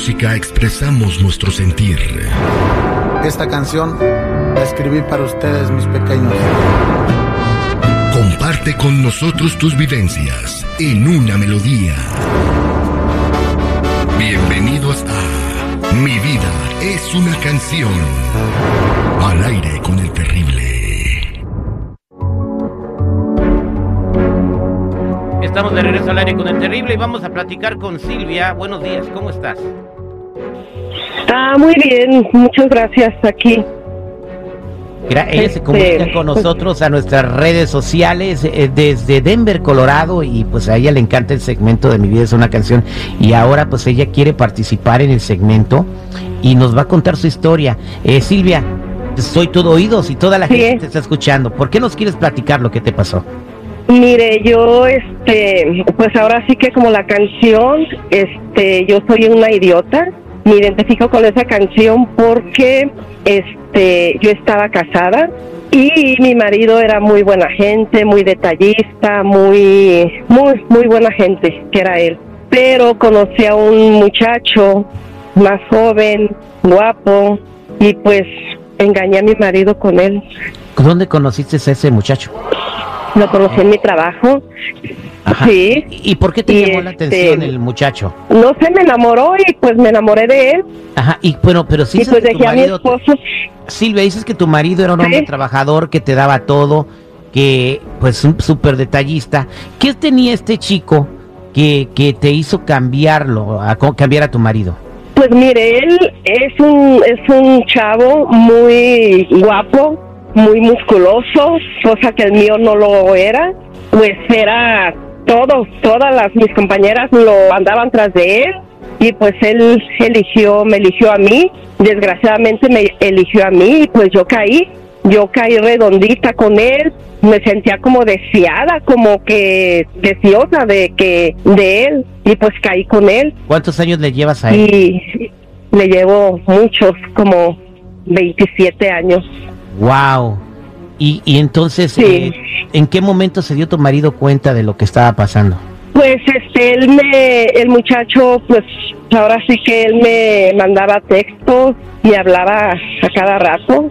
música expresamos nuestro sentir. Esta canción la escribí para ustedes, mis pequeños. Comparte con nosotros tus vivencias en una melodía. Bienvenidos a Mi vida es una canción. Al aire con el terrible. Estamos de regreso al aire con el terrible y vamos a platicar con Silvia. Buenos días, ¿cómo estás? Está muy bien, muchas gracias aquí. Mira, ella se Este, comunica con nosotros a nuestras redes sociales eh, desde Denver, Colorado, y pues a ella le encanta el segmento de Mi vida es una canción. Y ahora pues ella quiere participar en el segmento y nos va a contar su historia. Eh, Silvia, soy todo oídos y toda la Sí. gente te está escuchando. ¿Por qué nos quieres platicar lo que te pasó? Mire, yo, este, pues ahora sí que como la canción, este, yo soy una idiota. Me identifico con esa canción porque, este, yo estaba casada y mi marido era muy buena gente, muy detallista, muy, muy, muy buena gente, que era él. Pero conocí a un muchacho más joven, guapo, y pues engañé a mi marido con él. ¿Dónde conociste a ese muchacho? Lo conocí en mi trabajo. Ajá. Sí. ¿Y por qué te Y llamó la este- atención el muchacho? No sé, me enamoró y pues me enamoré de él. Ajá, y bueno, pero sí y pues dejé a mi esposo. Silvia, dices que tu marido era un hombre Sí. trabajador, que te daba todo, que pues un súper detallista. ¿Qué tenía este chico que, que te hizo cambiarlo, a cambiar a tu marido? Pues mire, él es un, es un chavo muy guapo, muy musculoso, cosa que el mío no lo era. Pues era todo, todas las mis compañeras lo andaban tras de él y pues él eligió, me eligió a mí. Desgraciadamente me eligió a mí y pues yo caí. Yo caí redondita con él, me sentía como deseada, como que deseosa de que de él y pues caí con él ¿Cuántos años le llevas a él? y le llevo muchos, como 27 años. Wow. Y, y entonces, Sí. eh, ¿en qué momento se dio tu marido cuenta de lo que estaba pasando? Pues este, él me, el muchacho, pues ahora sí que él me mandaba textos y hablaba a cada rato.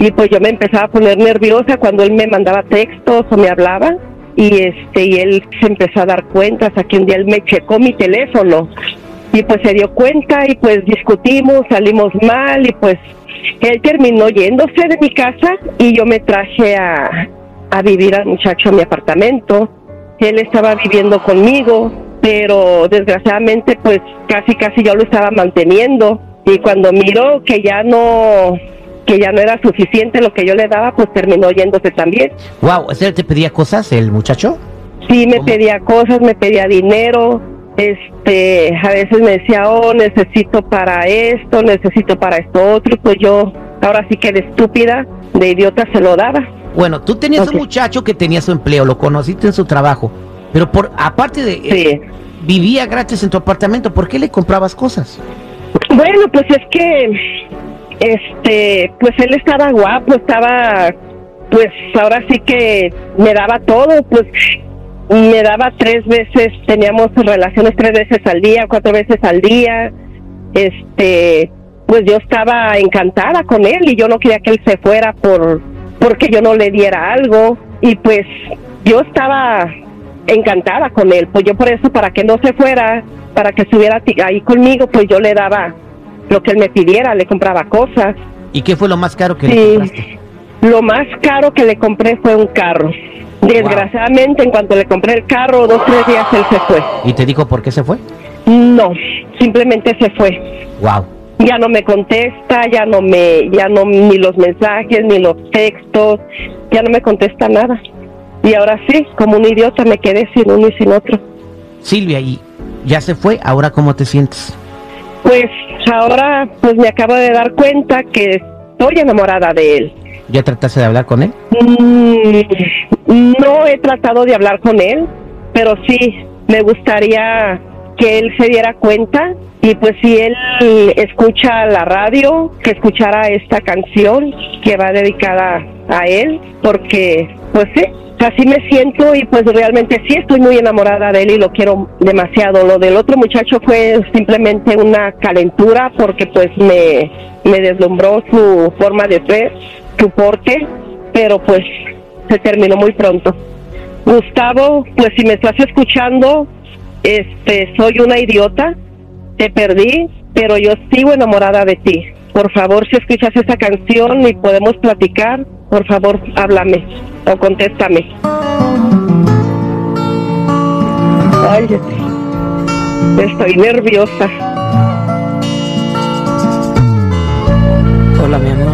Y pues yo me empezaba a poner nerviosa cuando él me mandaba textos o me hablaba. Y este, y él se empezó a dar cuenta hasta que un día él me checó mi teléfono. Y pues se dio cuenta y pues discutimos, salimos mal y pues él terminó yéndose de mi casa y yo me traje a, a vivir al muchacho a mi apartamento. Él estaba viviendo conmigo, pero desgraciadamente pues casi casi yo lo estaba manteniendo y cuando miró que ya no que ya no era suficiente lo que yo le daba, pues terminó yéndose también. Wow, ¿o sea, ¿te pedía cosas el muchacho? Sí, me ¿Cómo? pedía cosas, me pedía dinero, este, a veces me decía, oh, necesito para esto, necesito para esto otro, y pues yo, ahora sí que de estúpida, de idiota se lo daba. Bueno, tú tenías un muchacho que tenía su empleo, lo conociste en su trabajo, pero por aparte de... eh, Sí. vivía gratis en tu apartamento, ¿por qué le comprabas cosas? Bueno, pues es que, este, pues él estaba guapo, estaba, pues ahora sí que me daba todo, pues me daba tres veces, teníamos relaciones tres veces al día, cuatro veces al día, este, pues yo estaba encantada con él y yo no quería que él se fuera por, porque yo no le diera algo y pues yo estaba encantada con él, pues yo por eso, para que no se fuera, para que estuviera ahí conmigo, pues yo le daba lo que él me pidiera, le compraba cosas. ¿Y qué fue lo más caro que le Sí, compraste? lo más caro que le compré fue un carro. Desgraciadamente, en cuanto le compré el carro, dos tres días él se fue. ¿Y te dijo por qué se fue? No, simplemente se fue. Wow. Ya no me contesta, ya no me, ya no ni los mensajes ni los textos, ya no me contesta nada. Y ahora sí, como un idiota me quedé sin uno y sin otro. Silvia, y ya se fue, ¿ahora cómo te sientes? Pues ahora, pues me acabo de dar cuenta que estoy enamorada de él. ¿Ya trataste de hablar con él? Mm, no he tratado de hablar con él, pero sí me gustaría que él se diera cuenta y pues si él escucha la radio, que escuchara esta canción que va dedicada a él, porque pues sí, así me siento y pues realmente sí estoy muy enamorada de él y lo quiero demasiado. Lo del otro muchacho fue simplemente una calentura porque pues me, me deslumbró su forma de ser, su porte, pero pues se terminó muy pronto. Gustavo, pues si me estás escuchando, este, soy una idiota, te perdí, pero yo sigo enamorada de ti. Por favor, si escuchas esta canción y podemos platicar, por favor, háblame o contéstame. Ay, estoy nerviosa. Hola, mi amor.